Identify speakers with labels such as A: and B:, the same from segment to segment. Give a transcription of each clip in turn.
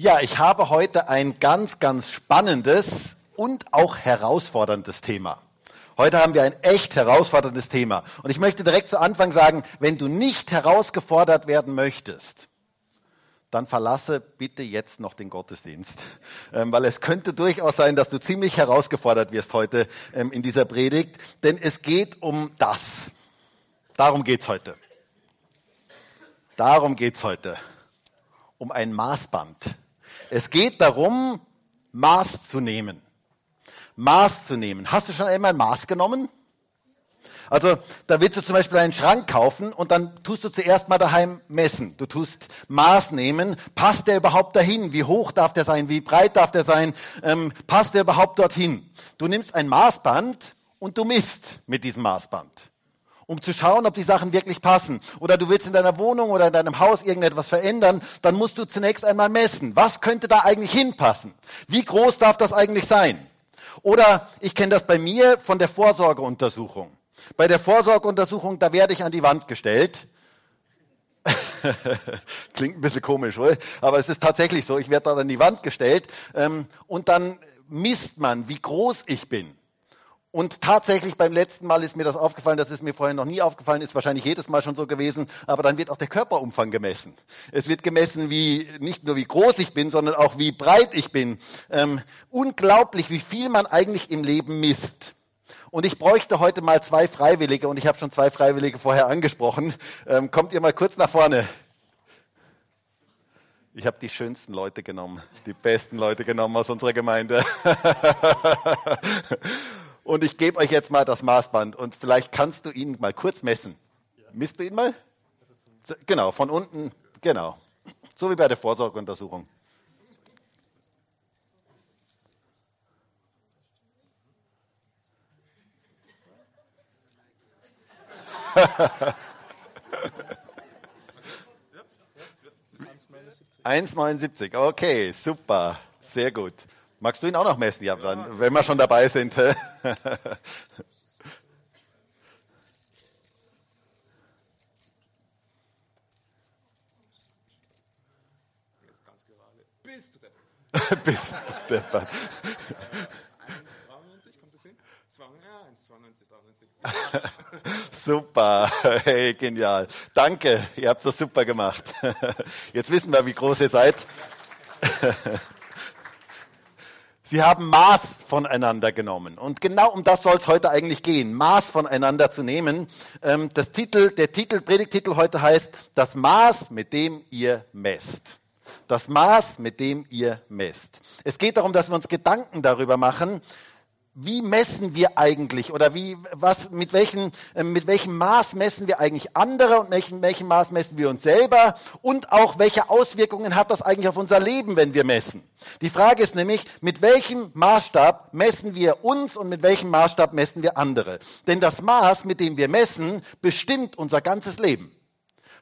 A: Ja, ich habe heute ein ganz, ganz spannendes und auch herausforderndes Thema. Heute haben wir ein echt herausforderndes Thema. Und ich möchte direkt zu Anfang sagen, wenn du nicht herausgefordert werden möchtest, dann verlasse bitte jetzt noch den Gottesdienst. Ähm, weil es könnte durchaus sein, dass du ziemlich herausgefordert wirst heute ähm, in dieser Predigt. Denn es geht um das. Darum geht's heute. Darum geht's heute. Um ein Maßband. Es geht darum, Maß zu nehmen. Maß zu nehmen. Hast du schon einmal Maß genommen? Also da willst du zum Beispiel einen Schrank kaufen und dann tust du zuerst mal daheim messen. Du tust Maß nehmen. Passt der überhaupt dahin? Wie hoch darf der sein? Wie breit darf der sein? Ähm, passt der überhaupt dorthin? Du nimmst ein Maßband und du misst mit diesem Maßband um zu schauen, ob die Sachen wirklich passen. Oder du willst in deiner Wohnung oder in deinem Haus irgendetwas verändern, dann musst du zunächst einmal messen. Was könnte da eigentlich hinpassen? Wie groß darf das eigentlich sein? Oder ich kenne das bei mir von der Vorsorgeuntersuchung. Bei der Vorsorgeuntersuchung, da werde ich an die Wand gestellt. Klingt ein bisschen komisch, oder? aber es ist tatsächlich so. Ich werde dort an die Wand gestellt ähm, und dann misst man, wie groß ich bin. Und tatsächlich beim letzten Mal ist mir das aufgefallen, das ist mir vorher noch nie aufgefallen, ist wahrscheinlich jedes Mal schon so gewesen, aber dann wird auch der Körperumfang gemessen. Es wird gemessen, wie nicht nur wie groß ich bin, sondern auch wie breit ich bin. Ähm, unglaublich, wie viel man eigentlich im Leben misst. Und ich bräuchte heute mal zwei Freiwillige, und ich habe schon zwei Freiwillige vorher angesprochen. Ähm, kommt ihr mal kurz nach vorne. Ich habe die schönsten Leute genommen, die besten Leute genommen aus unserer Gemeinde. Und ich gebe euch jetzt mal das Maßband und vielleicht kannst du ihn mal kurz messen. Misst du ihn mal? Genau, von unten, genau. So wie bei der Vorsorgeuntersuchung. Eins neunundsiebzig. Okay, super, sehr gut. Magst du ihn auch noch messen? Ja, dann, wenn wir schon dabei sind. Bist du deppert. Bist du deppert. 1,92, kommt das hin? 1,92, 93. Super, hey, genial. Danke, ihr habt das super gemacht. Jetzt wissen wir, wie groß ihr seid. Sie haben Maß voneinander genommen. Und genau um das soll es heute eigentlich gehen, Maß voneinander zu nehmen. Ähm, das Titel, der Titel, Predigtitel heute heißt, das Maß, mit dem ihr messt. Das Maß, mit dem ihr messt. Es geht darum, dass wir uns Gedanken darüber machen, wie messen wir eigentlich oder wie, was, mit, welchen, äh, mit welchem Maß messen wir eigentlich andere und welchem, welchem Maß messen wir uns selber und auch welche Auswirkungen hat das eigentlich auf unser Leben, wenn wir messen. Die Frage ist nämlich, mit welchem Maßstab messen wir uns und mit welchem Maßstab messen wir andere? Denn das Maß, mit dem wir messen, bestimmt unser ganzes Leben.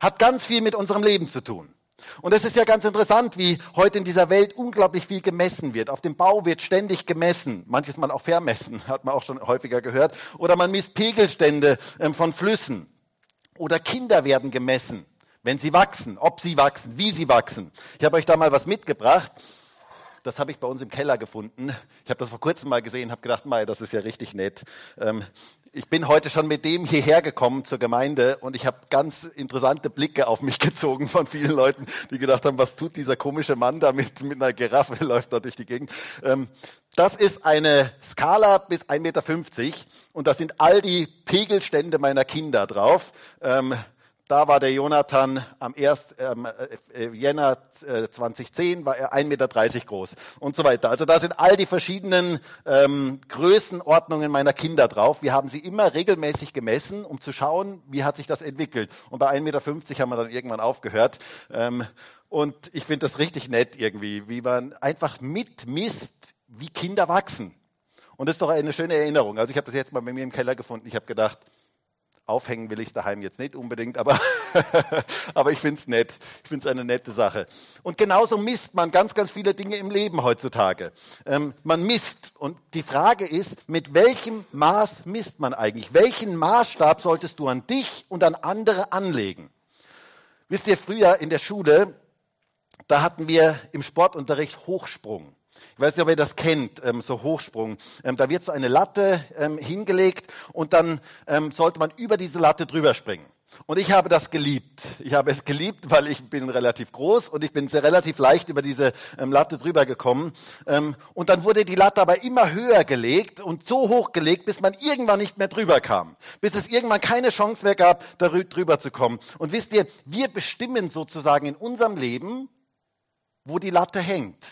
A: Hat ganz viel mit unserem Leben zu tun. Und es ist ja ganz interessant, wie heute in dieser Welt unglaublich viel gemessen wird. Auf dem Bau wird ständig gemessen, manches Mal auch vermessen, hat man auch schon häufiger gehört. Oder man misst Pegelstände ähm, von Flüssen. Oder Kinder werden gemessen, wenn sie wachsen, ob sie wachsen, wie sie wachsen. Ich habe euch da mal was mitgebracht. Das habe ich bei uns im Keller gefunden. Ich habe das vor kurzem mal gesehen, habe gedacht, Mai, das ist ja richtig nett. Ich bin heute schon mit dem hierher gekommen zur Gemeinde und ich habe ganz interessante Blicke auf mich gezogen von vielen Leuten, die gedacht haben, was tut dieser komische Mann da mit, mit einer Giraffe, läuft da durch die Gegend. Ähm, das ist eine Skala bis 1,50 Meter und da sind all die Pegelstände meiner Kinder drauf. Ähm, da war der Jonathan am 1. Ähm, äh, Jänner äh, 2010, war er 1,30 Meter groß und so weiter. Also da sind all die verschiedenen ähm, Größenordnungen meiner Kinder drauf. Wir haben sie immer regelmäßig gemessen, um zu schauen, wie hat sich das entwickelt. Und bei 1,50 Meter haben wir dann irgendwann aufgehört. Ähm, und ich finde das richtig nett irgendwie, wie man einfach mitmisst, wie Kinder wachsen. Und das ist doch eine schöne Erinnerung. Also ich habe das jetzt mal bei mir im Keller gefunden. Ich habe gedacht, Aufhängen will ich es daheim jetzt nicht unbedingt, aber, aber ich finde es nett. Ich finde es eine nette Sache. Und genauso misst man ganz, ganz viele Dinge im Leben heutzutage. Ähm, man misst. Und die Frage ist, mit welchem Maß misst man eigentlich? Welchen Maßstab solltest du an dich und an andere anlegen? Wisst ihr, früher in der Schule, da hatten wir im Sportunterricht Hochsprung. Ich weiß nicht, ob ihr das kennt, ähm, so Hochsprung. Ähm, da wird so eine Latte ähm, hingelegt und dann sollte man über diese Latte drüber springen. Und ich habe das geliebt. Ich habe es geliebt, weil ich bin relativ groß und ich bin sehr relativ leicht über diese ähm, Latte drüber gekommen. Ähm, und dann wurde die Latte aber immer höher gelegt und so hoch gelegt, bis man irgendwann nicht mehr drüber kam. Bis es irgendwann keine Chance mehr gab, darüber zu kommen. Und wisst ihr, wir bestimmen sozusagen in unserem Leben, wo die Latte hängt.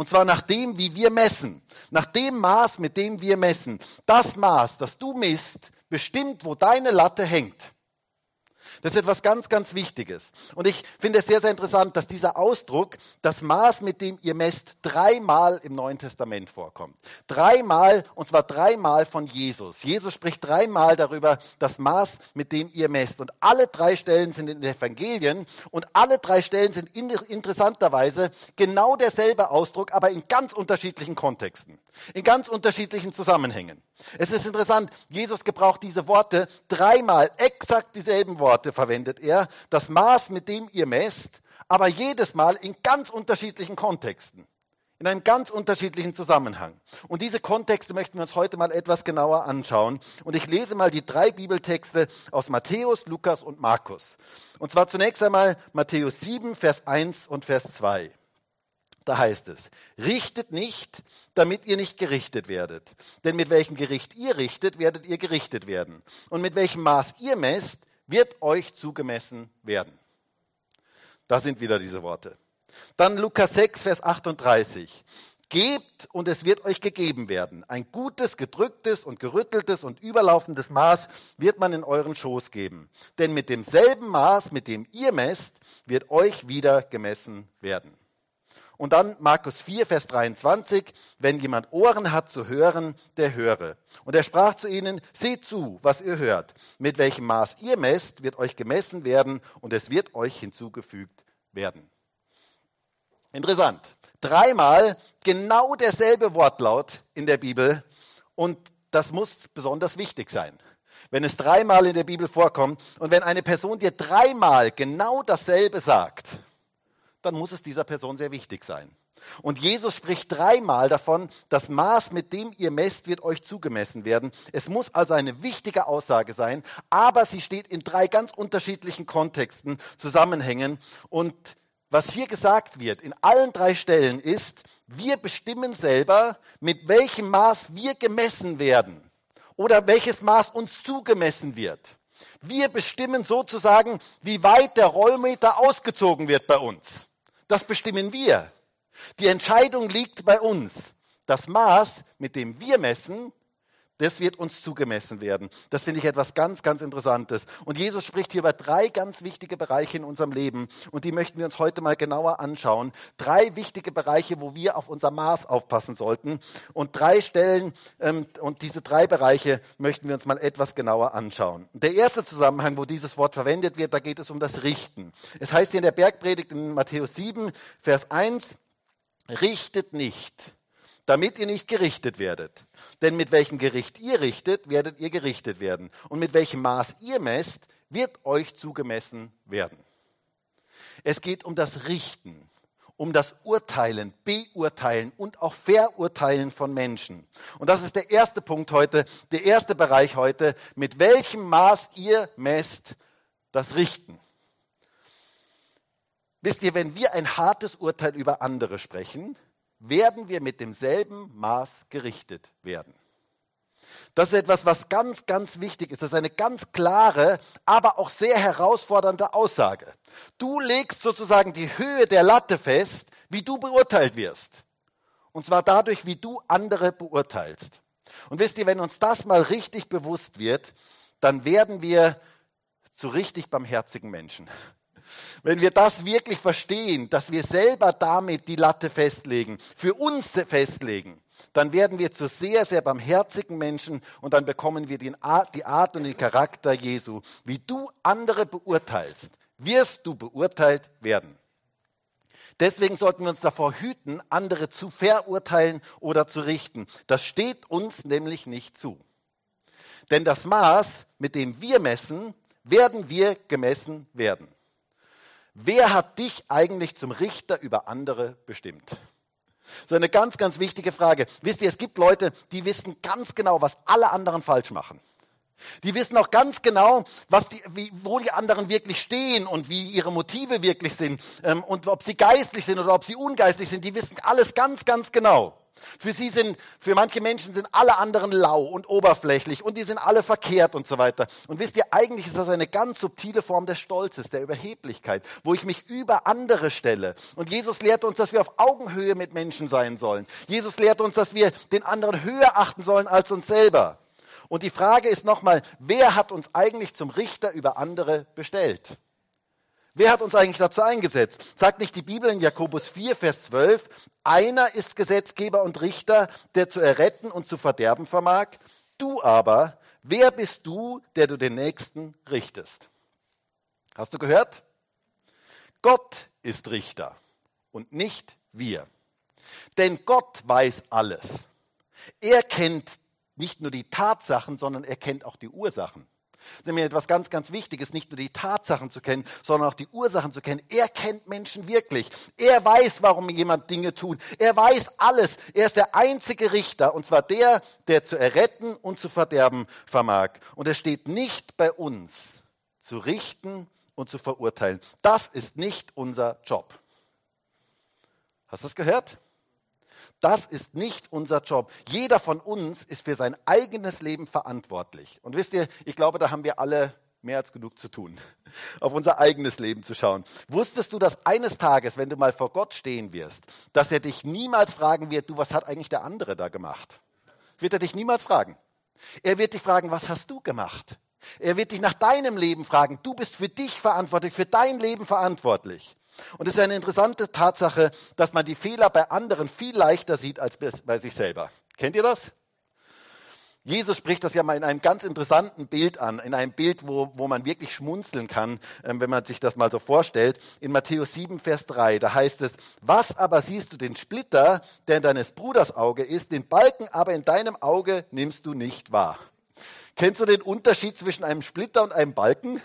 A: Und zwar nach dem, wie wir messen. Nach dem Maß, mit dem wir messen. Das Maß, das du misst, bestimmt, wo deine Latte hängt. Das ist etwas ganz, ganz Wichtiges. Und ich finde es sehr, sehr interessant, dass dieser Ausdruck, das Maß, mit dem ihr messt, dreimal im Neuen Testament vorkommt. Dreimal, und zwar dreimal von Jesus. Jesus spricht dreimal darüber, das Maß, mit dem ihr messt. Und alle drei Stellen sind in den Evangelien und alle drei Stellen sind interessanterweise genau derselbe Ausdruck, aber in ganz unterschiedlichen Kontexten, in ganz unterschiedlichen Zusammenhängen. Es ist interessant, Jesus gebraucht diese Worte dreimal, exakt dieselben Worte verwendet er, das Maß, mit dem ihr messt, aber jedes Mal in ganz unterschiedlichen Kontexten, in einem ganz unterschiedlichen Zusammenhang. Und diese Kontexte möchten wir uns heute mal etwas genauer anschauen. Und ich lese mal die drei Bibeltexte aus Matthäus, Lukas und Markus. Und zwar zunächst einmal Matthäus 7, Vers 1 und Vers 2. Da heißt es, richtet nicht, damit ihr nicht gerichtet werdet. Denn mit welchem Gericht ihr richtet, werdet ihr gerichtet werden. Und mit welchem Maß ihr messt, wird euch zugemessen werden. Da sind wieder diese Worte. Dann Lukas 6, Vers 38. Gebt und es wird euch gegeben werden. Ein gutes, gedrücktes und gerütteltes und überlaufendes Maß wird man in euren Schoß geben. Denn mit demselben Maß, mit dem ihr messt, wird euch wieder gemessen werden. Und dann Markus 4, Vers 23, wenn jemand Ohren hat zu hören, der höre. Und er sprach zu ihnen, seht zu, was ihr hört. Mit welchem Maß ihr messt, wird euch gemessen werden und es wird euch hinzugefügt werden. Interessant. Dreimal genau derselbe Wortlaut in der Bibel und das muss besonders wichtig sein. Wenn es dreimal in der Bibel vorkommt und wenn eine Person dir dreimal genau dasselbe sagt, dann muss es dieser Person sehr wichtig sein. Und Jesus spricht dreimal davon, das Maß, mit dem ihr messt, wird euch zugemessen werden. Es muss also eine wichtige Aussage sein, aber sie steht in drei ganz unterschiedlichen Kontexten, Zusammenhängen. Und was hier gesagt wird in allen drei Stellen ist, wir bestimmen selber, mit welchem Maß wir gemessen werden oder welches Maß uns zugemessen wird. Wir bestimmen sozusagen, wie weit der Rollmeter ausgezogen wird bei uns. Das bestimmen wir. Die Entscheidung liegt bei uns. Das Maß, mit dem wir messen, das wird uns zugemessen werden. Das finde ich etwas ganz, ganz Interessantes. Und Jesus spricht hier über drei ganz wichtige Bereiche in unserem Leben. Und die möchten wir uns heute mal genauer anschauen. Drei wichtige Bereiche, wo wir auf unser Maß aufpassen sollten. Und drei Stellen, ähm, und diese drei Bereiche möchten wir uns mal etwas genauer anschauen. Der erste Zusammenhang, wo dieses Wort verwendet wird, da geht es um das Richten. Es heißt hier in der Bergpredigt in Matthäus 7, Vers 1, richtet nicht damit ihr nicht gerichtet werdet. Denn mit welchem Gericht ihr richtet, werdet ihr gerichtet werden. Und mit welchem Maß ihr messt, wird euch zugemessen werden. Es geht um das Richten, um das Urteilen, Beurteilen und auch Verurteilen von Menschen. Und das ist der erste Punkt heute, der erste Bereich heute, mit welchem Maß ihr messt das Richten. Wisst ihr, wenn wir ein hartes Urteil über andere sprechen, werden wir mit demselben Maß gerichtet werden. Das ist etwas, was ganz, ganz wichtig ist. Das ist eine ganz klare, aber auch sehr herausfordernde Aussage. Du legst sozusagen die Höhe der Latte fest, wie du beurteilt wirst. Und zwar dadurch, wie du andere beurteilst. Und wisst ihr, wenn uns das mal richtig bewusst wird, dann werden wir zu richtig barmherzigen Menschen. Wenn wir das wirklich verstehen, dass wir selber damit die Latte festlegen, für uns festlegen, dann werden wir zu sehr, sehr barmherzigen Menschen und dann bekommen wir die Art und den Charakter Jesu. Wie du andere beurteilst, wirst du beurteilt werden. Deswegen sollten wir uns davor hüten, andere zu verurteilen oder zu richten. Das steht uns nämlich nicht zu. Denn das Maß, mit dem wir messen, werden wir gemessen werden. Wer hat dich eigentlich zum Richter über andere bestimmt? So eine ganz, ganz wichtige Frage. Wisst ihr, es gibt Leute, die wissen ganz genau, was alle anderen falsch machen. Die wissen auch ganz genau, was die, wie, wo die anderen wirklich stehen und wie ihre Motive wirklich sind ähm, und ob sie geistlich sind oder ob sie ungeistlich sind. Die wissen alles ganz, ganz genau. Für sie sind, für manche Menschen sind alle anderen lau und oberflächlich und die sind alle verkehrt und so weiter. Und wisst ihr, eigentlich ist das eine ganz subtile Form des Stolzes, der Überheblichkeit, wo ich mich über andere stelle. Und Jesus lehrt uns, dass wir auf Augenhöhe mit Menschen sein sollen. Jesus lehrt uns, dass wir den anderen höher achten sollen als uns selber. Und die Frage ist nochmal, wer hat uns eigentlich zum Richter über andere bestellt? Wer hat uns eigentlich dazu eingesetzt? Sagt nicht die Bibel in Jakobus 4, Vers 12, einer ist Gesetzgeber und Richter, der zu erretten und zu verderben vermag. Du aber, wer bist du, der du den Nächsten richtest? Hast du gehört? Gott ist Richter und nicht wir. Denn Gott weiß alles. Er kennt nicht nur die Tatsachen, sondern er kennt auch die Ursachen. Das ist nämlich etwas ganz, ganz Wichtiges, nicht nur die Tatsachen zu kennen, sondern auch die Ursachen zu kennen. Er kennt Menschen wirklich. Er weiß, warum jemand Dinge tut. Er weiß alles. Er ist der einzige Richter, und zwar der, der zu erretten und zu verderben vermag. Und es steht nicht bei uns, zu richten und zu verurteilen. Das ist nicht unser Job. Hast du das gehört? Das ist nicht unser Job. Jeder von uns ist für sein eigenes Leben verantwortlich. Und wisst ihr, ich glaube, da haben wir alle mehr als genug zu tun, auf unser eigenes Leben zu schauen. Wusstest du, dass eines Tages, wenn du mal vor Gott stehen wirst, dass er dich niemals fragen wird, du, was hat eigentlich der andere da gemacht? Wird er dich niemals fragen. Er wird dich fragen, was hast du gemacht? Er wird dich nach deinem Leben fragen. Du bist für dich verantwortlich, für dein Leben verantwortlich. Und es ist eine interessante Tatsache, dass man die Fehler bei anderen viel leichter sieht als bei sich selber. Kennt ihr das? Jesus spricht das ja mal in einem ganz interessanten Bild an, in einem Bild, wo, wo man wirklich schmunzeln kann, ähm, wenn man sich das mal so vorstellt. In Matthäus 7, Vers 3, da heißt es, was aber siehst du den Splitter, der in deines Bruders Auge ist, den Balken aber in deinem Auge nimmst du nicht wahr. Kennst du den Unterschied zwischen einem Splitter und einem Balken?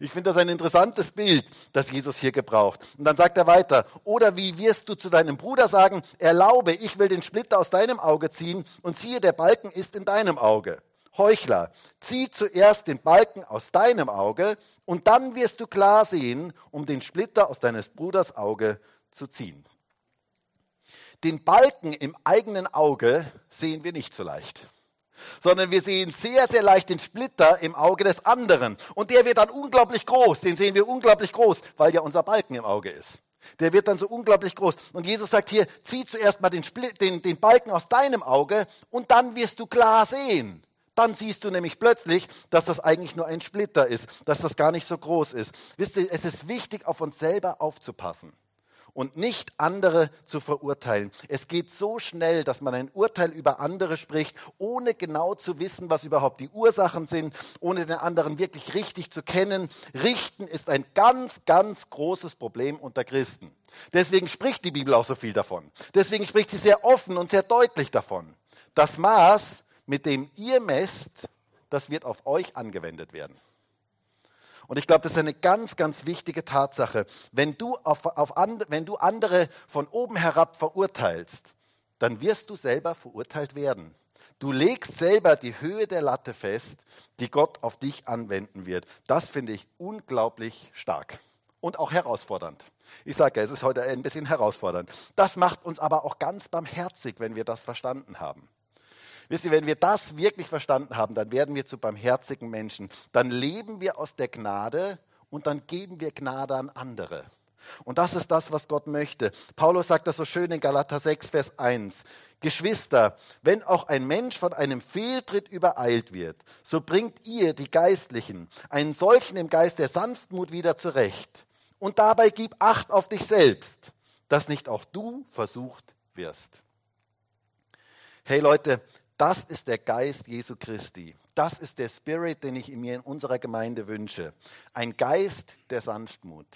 A: Ich finde das ein interessantes Bild, das Jesus hier gebraucht. Und dann sagt er weiter, oder wie wirst du zu deinem Bruder sagen, erlaube, ich will den Splitter aus deinem Auge ziehen und siehe, der Balken ist in deinem Auge. Heuchler, zieh zuerst den Balken aus deinem Auge und dann wirst du klar sehen, um den Splitter aus deines Bruders Auge zu ziehen. Den Balken im eigenen Auge sehen wir nicht so leicht sondern wir sehen sehr, sehr leicht den Splitter im Auge des anderen. Und der wird dann unglaublich groß. Den sehen wir unglaublich groß, weil ja unser Balken im Auge ist. Der wird dann so unglaublich groß. Und Jesus sagt hier, zieh zuerst mal den, Split, den, den Balken aus deinem Auge und dann wirst du klar sehen. Dann siehst du nämlich plötzlich, dass das eigentlich nur ein Splitter ist, dass das gar nicht so groß ist. Wisst ihr, es ist wichtig, auf uns selber aufzupassen und nicht andere zu verurteilen. Es geht so schnell, dass man ein Urteil über andere spricht, ohne genau zu wissen, was überhaupt die Ursachen sind, ohne den anderen wirklich richtig zu kennen. Richten ist ein ganz, ganz großes Problem unter Christen. Deswegen spricht die Bibel auch so viel davon. Deswegen spricht sie sehr offen und sehr deutlich davon. Das Maß, mit dem ihr messt, das wird auf euch angewendet werden. Und ich glaube, das ist eine ganz, ganz wichtige Tatsache. Wenn du, auf, auf and, wenn du andere von oben herab verurteilst, dann wirst du selber verurteilt werden. Du legst selber die Höhe der Latte fest, die Gott auf dich anwenden wird. Das finde ich unglaublich stark und auch herausfordernd. Ich sage es ist heute ein bisschen herausfordernd. Das macht uns aber auch ganz barmherzig, wenn wir das verstanden haben. Wisst ihr, wenn wir das wirklich verstanden haben, dann werden wir zu barmherzigen Menschen. Dann leben wir aus der Gnade und dann geben wir Gnade an andere. Und das ist das, was Gott möchte. Paulus sagt das so schön in Galater 6, Vers 1. Geschwister, wenn auch ein Mensch von einem Fehltritt übereilt wird, so bringt ihr, die Geistlichen, einen solchen im Geist der Sanftmut wieder zurecht. Und dabei gib Acht auf dich selbst, dass nicht auch du versucht wirst. Hey Leute, das ist der Geist Jesu Christi. Das ist der Spirit, den ich mir in unserer Gemeinde wünsche. Ein Geist der Sanftmut.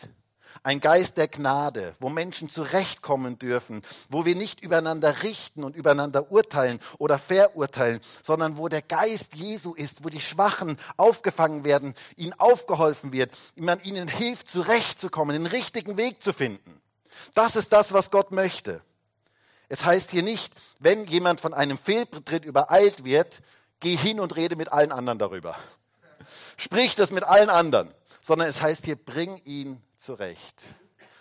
A: Ein Geist der Gnade, wo Menschen zurechtkommen dürfen, wo wir nicht übereinander richten und übereinander urteilen oder verurteilen, sondern wo der Geist Jesu ist, wo die Schwachen aufgefangen werden, ihnen aufgeholfen wird, man ihnen hilft, zurechtzukommen, den richtigen Weg zu finden. Das ist das, was Gott möchte. Es heißt hier nicht, wenn jemand von einem Fehltritt übereilt wird, geh hin und rede mit allen anderen darüber. Sprich das mit allen anderen, sondern es heißt hier, bring ihn zurecht.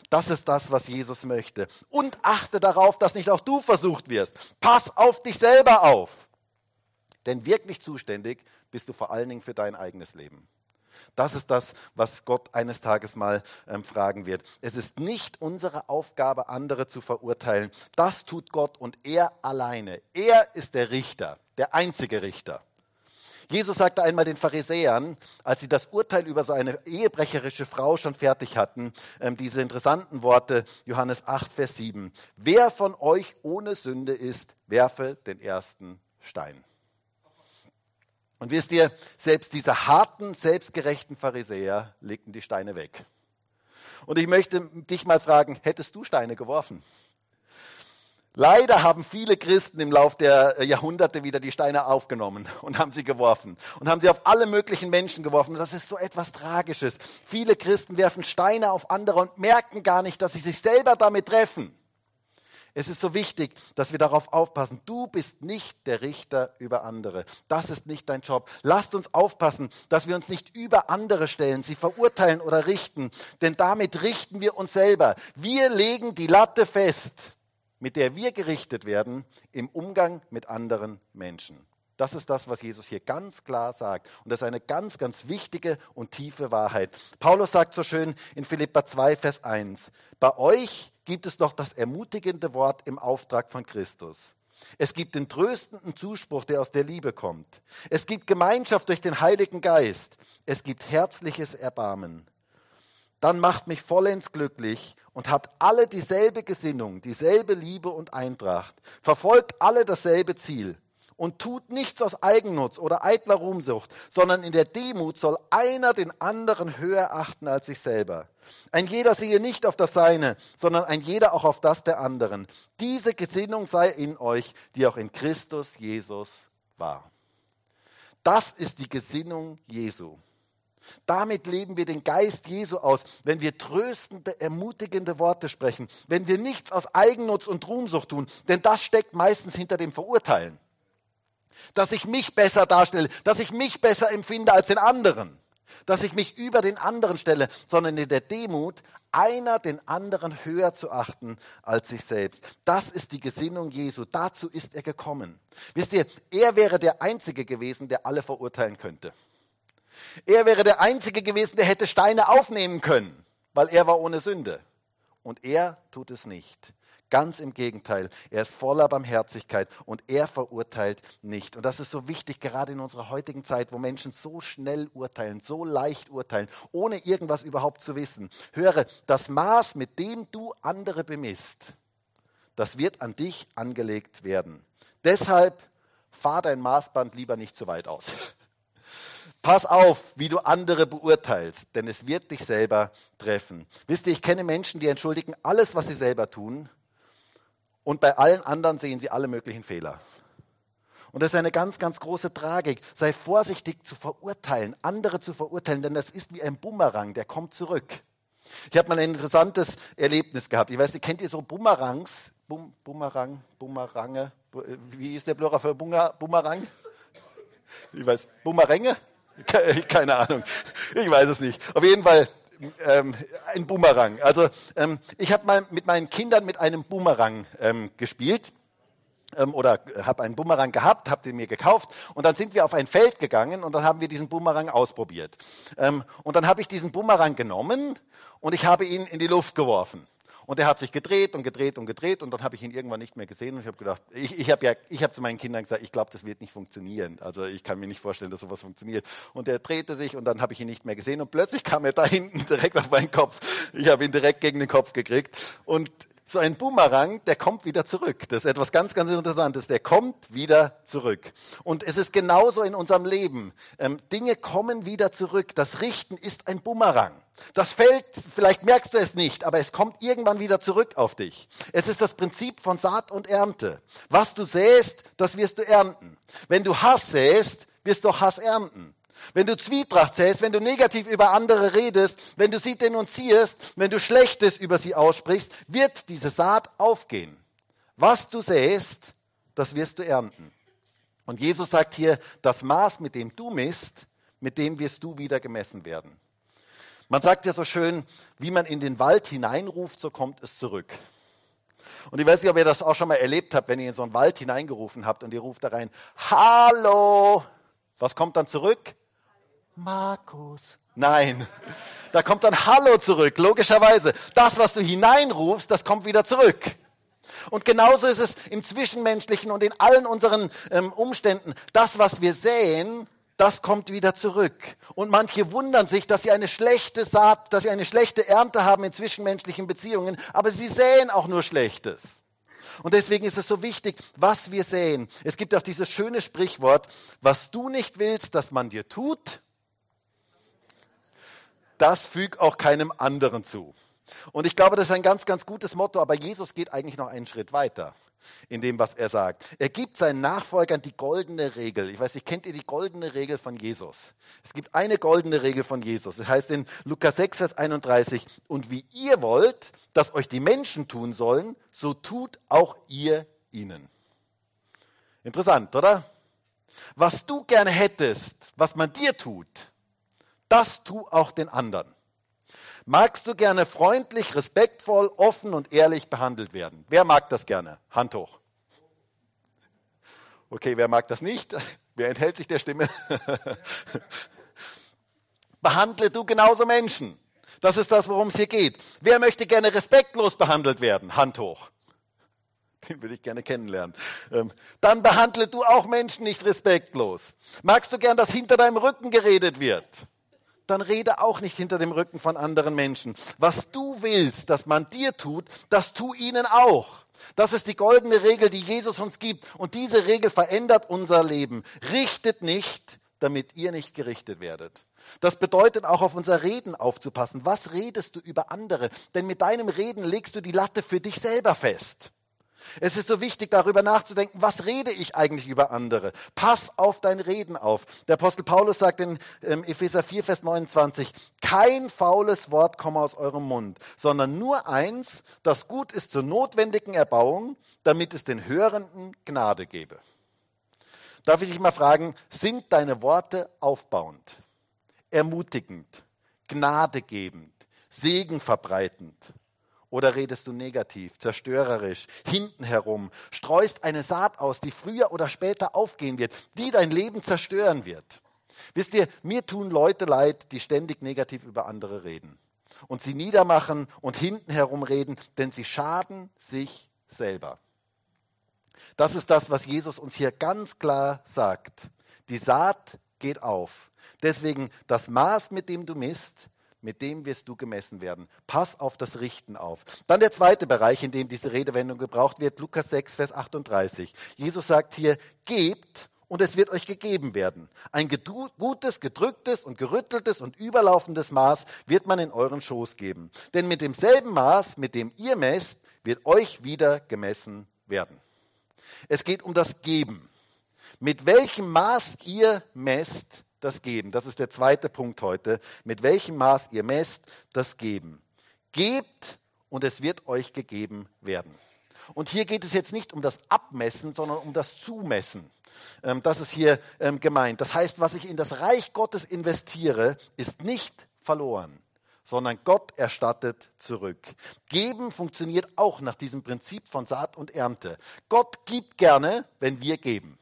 A: Das ist das, was Jesus möchte. Und achte darauf, dass nicht auch du versucht wirst. Pass auf dich selber auf. Denn wirklich zuständig bist du vor allen Dingen für dein eigenes Leben. Das ist das, was Gott eines Tages mal ähm, fragen wird. Es ist nicht unsere Aufgabe, andere zu verurteilen. Das tut Gott und er alleine. Er ist der Richter, der einzige Richter. Jesus sagte einmal den Pharisäern, als sie das Urteil über so eine ehebrecherische Frau schon fertig hatten, ähm, diese interessanten Worte, Johannes 8, Vers 7. Wer von euch ohne Sünde ist, werfe den ersten Stein. Und wisst ihr, selbst diese harten, selbstgerechten Pharisäer legten die Steine weg. Und ich möchte dich mal fragen, hättest du Steine geworfen? Leider haben viele Christen im Lauf der Jahrhunderte wieder die Steine aufgenommen und haben sie geworfen und haben sie auf alle möglichen Menschen geworfen. Das ist so etwas Tragisches. Viele Christen werfen Steine auf andere und merken gar nicht, dass sie sich selber damit treffen. Es ist so wichtig, dass wir darauf aufpassen. Du bist nicht der Richter über andere. Das ist nicht dein Job. Lasst uns aufpassen, dass wir uns nicht über andere stellen, sie verurteilen oder richten, denn damit richten wir uns selber. Wir legen die Latte fest mit der wir gerichtet werden im Umgang mit anderen Menschen. Das ist das, was Jesus hier ganz klar sagt. Und das ist eine ganz, ganz wichtige und tiefe Wahrheit. Paulus sagt so schön in Philippa 2, Vers 1, bei euch gibt es doch das ermutigende Wort im Auftrag von Christus. Es gibt den tröstenden Zuspruch, der aus der Liebe kommt. Es gibt Gemeinschaft durch den Heiligen Geist. Es gibt herzliches Erbarmen. Dann macht mich vollends glücklich und habt alle dieselbe Gesinnung, dieselbe Liebe und Eintracht, verfolgt alle dasselbe Ziel und tut nichts aus Eigennutz oder eitler Ruhmsucht, sondern in der Demut soll einer den anderen höher achten als sich selber. Ein jeder sehe nicht auf das Seine, sondern ein jeder auch auf das der anderen. Diese Gesinnung sei in euch, die auch in Christus Jesus war. Das ist die Gesinnung Jesu. Damit leben wir den Geist Jesu aus, wenn wir tröstende, ermutigende Worte sprechen, wenn wir nichts aus Eigennutz und Ruhmsucht tun, denn das steckt meistens hinter dem Verurteilen. Dass ich mich besser darstelle, dass ich mich besser empfinde als den anderen, dass ich mich über den anderen stelle, sondern in der Demut einer den anderen höher zu achten als sich selbst. Das ist die Gesinnung Jesu. Dazu ist er gekommen. Wisst ihr, er wäre der Einzige gewesen, der alle verurteilen könnte. Er wäre der Einzige gewesen, der hätte Steine aufnehmen können, weil er war ohne Sünde. Und er tut es nicht. Ganz im Gegenteil, er ist voller Barmherzigkeit und er verurteilt nicht. Und das ist so wichtig, gerade in unserer heutigen Zeit, wo Menschen so schnell urteilen, so leicht urteilen, ohne irgendwas überhaupt zu wissen. Höre, das Maß, mit dem du andere bemisst, das wird an dich angelegt werden. Deshalb fahr dein Maßband lieber nicht zu weit aus. Pass auf, wie du andere beurteilst, denn es wird dich selber treffen. Wisst ihr, ich kenne Menschen, die entschuldigen alles, was sie selber tun, und bei allen anderen sehen sie alle möglichen Fehler. Und das ist eine ganz, ganz große Tragik. Sei vorsichtig zu verurteilen, andere zu verurteilen, denn das ist wie ein Bumerang, der kommt zurück. Ich habe mal ein interessantes Erlebnis gehabt. Ich weiß nicht, kennt ihr so Bumerangs? Bum, Bumerang, Bumerange? Wie ist der Plural für Bumerang? Ich weiß, Bumeränge? Keine Ahnung. Ich weiß es nicht. Auf jeden Fall ähm, ein Boomerang. Also ähm, ich habe mal mit meinen Kindern mit einem Boomerang ähm, gespielt ähm, oder habe einen Boomerang gehabt, habe den mir gekauft und dann sind wir auf ein Feld gegangen und dann haben wir diesen Boomerang ausprobiert. Ähm, und dann habe ich diesen Boomerang genommen und ich habe ihn in die Luft geworfen. Und er hat sich gedreht und gedreht und gedreht und dann habe ich ihn irgendwann nicht mehr gesehen und ich habe gedacht, ich, ich habe ja, ich habe zu meinen Kindern gesagt, ich glaube, das wird nicht funktionieren. Also ich kann mir nicht vorstellen, dass sowas funktioniert. Und er drehte sich und dann habe ich ihn nicht mehr gesehen und plötzlich kam er da hinten direkt auf meinen Kopf. Ich habe ihn direkt gegen den Kopf gekriegt und so ein Boomerang, der kommt wieder zurück. Das ist etwas ganz, ganz Interessantes. Der kommt wieder zurück. Und es ist genauso in unserem Leben. Ähm, Dinge kommen wieder zurück. Das Richten ist ein Boomerang. Das fällt, vielleicht merkst du es nicht, aber es kommt irgendwann wieder zurück auf dich. Es ist das Prinzip von Saat und Ernte. Was du säst, das wirst du ernten. Wenn du Hass säst, wirst du Hass ernten. Wenn du Zwietracht säst, wenn du negativ über andere redest, wenn du sie denunzierst, wenn du Schlechtes über sie aussprichst, wird diese Saat aufgehen. Was du säst, das wirst du ernten. Und Jesus sagt hier, das Maß, mit dem du misst, mit dem wirst du wieder gemessen werden. Man sagt ja so schön, wie man in den Wald hineinruft, so kommt es zurück. Und ich weiß nicht, ob ihr das auch schon mal erlebt habt, wenn ihr in so einen Wald hineingerufen habt und ihr ruft da rein, Hallo! Was kommt dann zurück? Markus. Nein, da kommt dann Hallo zurück, logischerweise. Das, was du hineinrufst, das kommt wieder zurück. Und genauso ist es im Zwischenmenschlichen und in allen unseren ähm, Umständen. Das, was wir säen, das kommt wieder zurück. Und manche wundern sich, dass sie eine schlechte Saat, dass sie eine schlechte Ernte haben in zwischenmenschlichen Beziehungen, aber sie säen auch nur Schlechtes. Und deswegen ist es so wichtig, was wir säen. Es gibt auch dieses schöne Sprichwort, was du nicht willst, dass man dir tut, das füg auch keinem anderen zu. Und ich glaube, das ist ein ganz, ganz gutes Motto, aber Jesus geht eigentlich noch einen Schritt weiter in dem, was er sagt. Er gibt seinen Nachfolgern die goldene Regel. Ich weiß nicht, kennt ihr die goldene Regel von Jesus? Es gibt eine goldene Regel von Jesus. Das heißt in Lukas 6, Vers 31, und wie ihr wollt, dass euch die Menschen tun sollen, so tut auch ihr ihnen. Interessant, oder? Was du gerne hättest, was man dir tut, das tu auch den anderen. Magst du gerne freundlich, respektvoll, offen und ehrlich behandelt werden? Wer mag das gerne? Hand hoch. Okay, wer mag das nicht? Wer enthält sich der Stimme? Behandle du genauso Menschen. Das ist das, worum es hier geht. Wer möchte gerne respektlos behandelt werden? Hand hoch. Den würde ich gerne kennenlernen. Ähm, dann behandle du auch Menschen nicht respektlos. Magst du gern, dass hinter deinem Rücken geredet wird? Dann rede auch nicht hinter dem Rücken von anderen Menschen. Was du willst, dass man dir tut, das tu ihnen auch. Das ist die goldene Regel, die Jesus uns gibt. Und diese Regel verändert unser Leben. Richtet nicht, damit ihr nicht gerichtet werdet. Das bedeutet auch auf unser Reden aufzupassen. Was redest du über andere? Denn mit deinem Reden legst du die Latte für dich selber fest. Es ist so wichtig, darüber nachzudenken, was rede ich eigentlich über andere? Pass auf dein Reden auf. Der Apostel Paulus sagt in ähm, Epheser 4, Vers 29, kein faules Wort komme aus eurem Mund, sondern nur eins, das gut ist zur notwendigen Erbauung, damit es den Hörenden Gnade gebe. Darf ich dich mal fragen, sind deine Worte aufbauend, ermutigend, gnadegebend, segenverbreitend? Oder redest du negativ, zerstörerisch, hinten herum, streust eine Saat aus, die früher oder später aufgehen wird, die dein Leben zerstören wird? Wisst ihr, mir tun Leute leid, die ständig negativ über andere reden und sie niedermachen und hinten herum reden, denn sie schaden sich selber. Das ist das, was Jesus uns hier ganz klar sagt. Die Saat geht auf. Deswegen das Maß, mit dem du misst, mit dem wirst du gemessen werden. Pass auf das Richten auf. Dann der zweite Bereich, in dem diese Redewendung gebraucht wird, Lukas 6, Vers 38. Jesus sagt hier, gebt und es wird euch gegeben werden. Ein gutes, gedrücktes und gerütteltes und überlaufendes Maß wird man in euren Schoß geben. Denn mit demselben Maß, mit dem ihr messt, wird euch wieder gemessen werden. Es geht um das Geben. Mit welchem Maß ihr messt, das Geben. Das ist der zweite Punkt heute. Mit welchem Maß ihr messt, das Geben. Gebt und es wird euch gegeben werden. Und hier geht es jetzt nicht um das Abmessen, sondern um das Zumessen. Ähm, das ist hier ähm, gemeint. Das heißt, was ich in das Reich Gottes investiere, ist nicht verloren, sondern Gott erstattet zurück. Geben funktioniert auch nach diesem Prinzip von Saat und Ernte. Gott gibt gerne, wenn wir geben.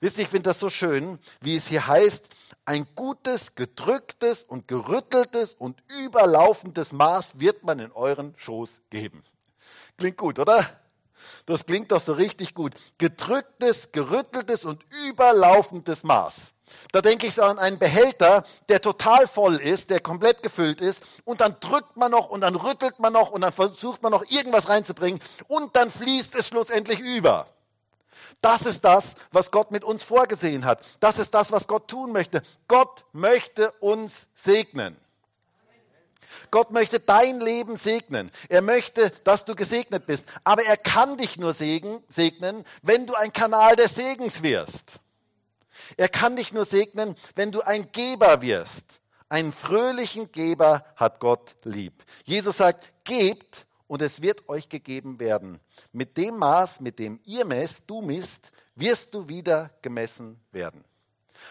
A: Wisst ihr, ich finde das so schön, wie es hier heißt, ein gutes, gedrücktes und gerütteltes und überlaufendes Maß wird man in euren Schoß geben. Klingt gut, oder? Das klingt doch so richtig gut. Gedrücktes, gerütteltes und überlaufendes Maß. Da denke ich so an einen Behälter, der total voll ist, der komplett gefüllt ist und dann drückt man noch und dann rüttelt man noch und dann versucht man noch irgendwas reinzubringen und dann fließt es schlussendlich über. Das ist das, was Gott mit uns vorgesehen hat. Das ist das, was Gott tun möchte. Gott möchte uns segnen. Gott möchte dein Leben segnen. Er möchte, dass du gesegnet bist. Aber er kann dich nur segnen, wenn du ein Kanal des Segens wirst. Er kann dich nur segnen, wenn du ein Geber wirst. Einen fröhlichen Geber hat Gott lieb. Jesus sagt, gebt und es wird euch gegeben werden. Mit dem Maß, mit dem ihr messt, du misst, wirst du wieder gemessen werden.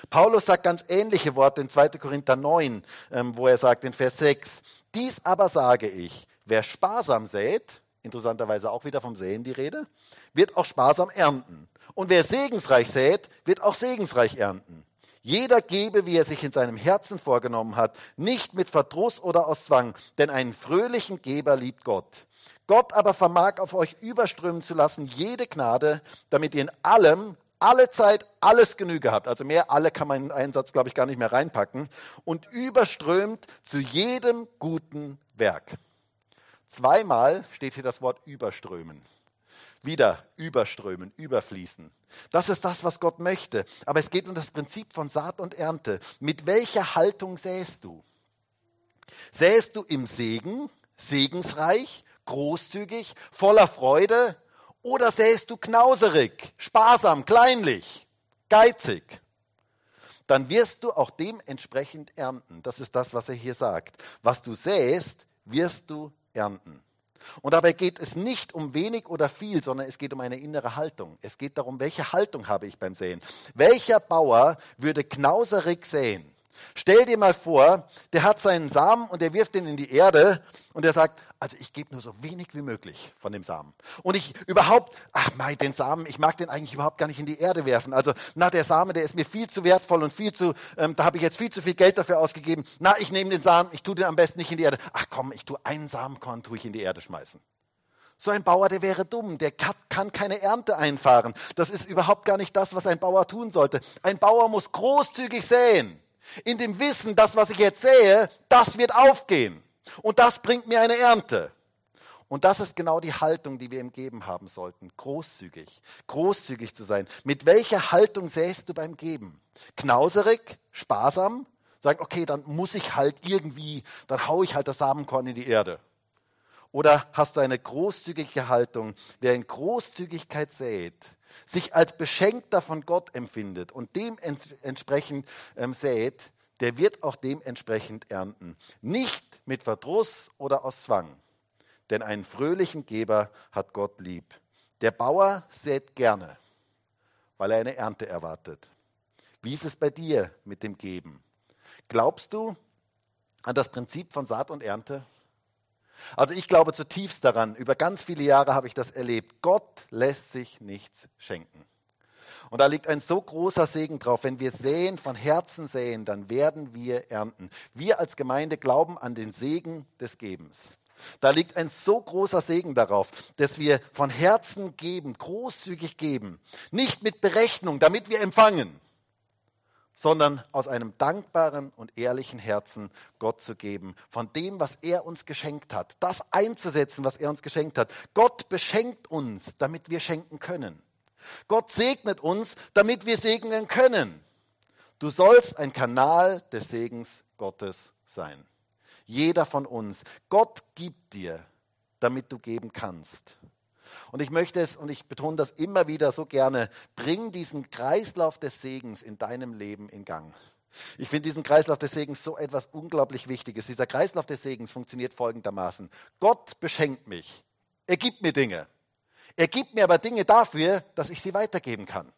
A: Paulus sagt ganz ähnliche Worte in 2. Korinther 9, ähm, wo er sagt in Vers 6, dies aber sage ich, wer sparsam sät, interessanterweise auch wieder vom Säen die Rede, wird auch sparsam ernten. Und wer segensreich sät, wird auch segensreich ernten. Jeder gebe, wie er sich in seinem Herzen vorgenommen hat, nicht mit Verdruss oder aus Zwang, denn einen fröhlichen Geber liebt Gott. Gott aber vermag auf euch überströmen zu lassen jede Gnade, damit ihr in allem, alle Zeit, alles Genüge habt. Also mehr alle kann man in einen Satz, glaube ich, gar nicht mehr reinpacken. Und überströmt zu jedem guten Werk. Zweimal steht hier das Wort überströmen wieder überströmen, überfließen. Das ist das, was Gott möchte. Aber es geht um das Prinzip von Saat und Ernte. Mit welcher Haltung säst du? Säst du im Segen, segensreich, großzügig, voller Freude? Oder säst du knauserig, sparsam, kleinlich, geizig? Dann wirst du auch dementsprechend ernten. Das ist das, was er hier sagt. Was du säst, wirst du ernten. Und dabei geht es nicht um wenig oder viel, sondern es geht um eine innere Haltung. Es geht darum, welche Haltung habe ich beim Säen. Welcher Bauer würde knauserig säen? Stell dir mal vor, der hat seinen Samen und der wirft ihn in die Erde und er sagt, also ich gebe nur so wenig wie möglich von dem Samen. Und ich überhaupt, ach mein, den Samen, ich mag den eigentlich überhaupt gar nicht in die Erde werfen. Also na, der Samen, der ist mir viel zu wertvoll und viel zu, ähm, da habe ich jetzt viel zu viel Geld dafür ausgegeben. Na, ich nehme den Samen, ich tue den am besten nicht in die Erde. Ach komm, ich tue einen Samenkorn, tue ich in die Erde schmeißen. So ein Bauer, der wäre dumm, der kann keine Ernte einfahren. Das ist überhaupt gar nicht das, was ein Bauer tun sollte. Ein Bauer muss großzügig säen. In dem Wissen, das, was ich jetzt sähe, das wird aufgehen. Und das bringt mir eine Ernte. Und das ist genau die Haltung, die wir ihm geben haben sollten. Großzügig. Großzügig zu sein. Mit welcher Haltung säst du beim Geben? Knauserig? Sparsam? Sagen, okay, dann muss ich halt irgendwie, dann haue ich halt das Samenkorn in die Erde. Oder hast du eine großzügige Haltung? Wer in Großzügigkeit sät, sich als Beschenkter von Gott empfindet und dementsprechend ähm, sät, der wird auch dementsprechend ernten. Nicht mit Verdruss oder aus Zwang, denn einen fröhlichen Geber hat Gott lieb. Der Bauer sät gerne, weil er eine Ernte erwartet. Wie ist es bei dir mit dem Geben? Glaubst du an das Prinzip von Saat und Ernte? Also ich glaube zutiefst daran, über ganz viele Jahre habe ich das erlebt. Gott lässt sich nichts schenken. Und da liegt ein so großer Segen drauf. Wenn wir säen, von Herzen säen, dann werden wir ernten. Wir als Gemeinde glauben an den Segen des Gebens. Da liegt ein so großer Segen darauf, dass wir von Herzen geben, großzügig geben. Nicht mit Berechnung, damit wir empfangen, sondern aus einem dankbaren und ehrlichen Herzen Gott zu geben, von dem, was er uns geschenkt hat, das einzusetzen, was er uns geschenkt hat. Gott beschenkt uns, damit wir schenken können. Gott segnet uns, damit wir segnen können. Du sollst ein Kanal des Segens Gottes sein. Jeder von uns. Gott gibt dir, damit du geben kannst. Und ich möchte es, und ich betone das immer wieder so gerne, bring diesen Kreislauf des Segens in deinem Leben in Gang. Ich finde diesen Kreislauf des Segens so etwas unglaublich Wichtiges. Dieser Kreislauf des Segens funktioniert folgendermaßen. Gott beschenkt mich. Er gibt mir Dinge. Er gibt mir aber Dinge dafür, dass ich sie weitergeben kann.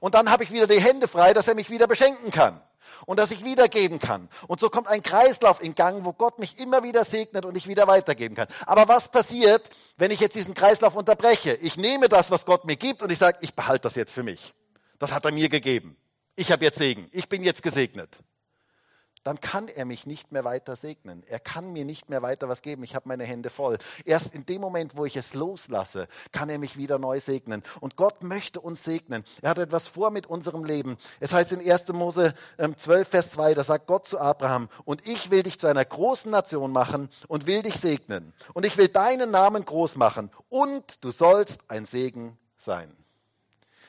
A: Und dann habe ich wieder die Hände frei, dass er mich wieder beschenken kann und dass ich wiedergeben kann. Und so kommt ein Kreislauf in Gang, wo Gott mich immer wieder segnet und ich wieder weitergeben kann. Aber was passiert, wenn ich jetzt diesen Kreislauf unterbreche? Ich nehme das, was Gott mir gibt und ich sage, ich behalte das jetzt für mich. Das hat er mir gegeben. Ich habe jetzt Segen. Ich bin jetzt gesegnet. Dann kann er mich nicht mehr weiter segnen. Er kann mir nicht mehr weiter was geben. Ich habe meine Hände voll. Erst in dem Moment, wo ich es loslasse, kann er mich wieder neu segnen. Und Gott möchte uns segnen. Er hat etwas vor mit unserem Leben. Es heißt in 1. Mose 12, ähm, Vers 2, da sagt Gott zu Abraham, und ich will dich zu einer großen Nation machen und will dich segnen. Und ich will deinen Namen groß machen und du sollst ein Segen sein.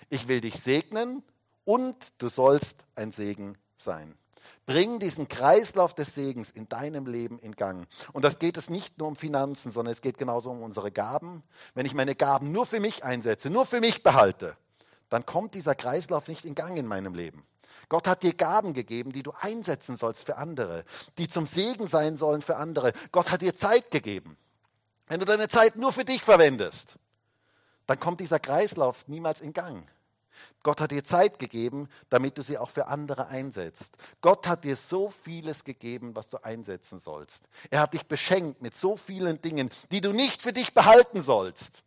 A: Ich will dich segnen und du sollst ein Segen sein. Bring diesen Kreislauf des Segens in deinem Leben in Gang. Und das geht es nicht nur um Finanzen, sondern es geht genauso um unsere Gaben. Wenn ich meine Gaben nur für mich einsetze, nur für mich behalte, dann kommt dieser Kreislauf nicht in Gang in meinem Leben. Gott hat dir Gaben gegeben, die du einsetzen sollst für andere, die zum Segen sein sollen für andere. Gott hat dir Zeit gegeben. Wenn du deine Zeit nur für dich verwendest, dann kommt dieser Kreislauf niemals in Gang. Gott hat dir Zeit gegeben, damit du sie auch für andere einsetzt. Gott hat dir so vieles gegeben, was du einsetzen sollst. Er hat dich beschenkt mit so vielen Dingen, die du nicht für dich behalten sollst,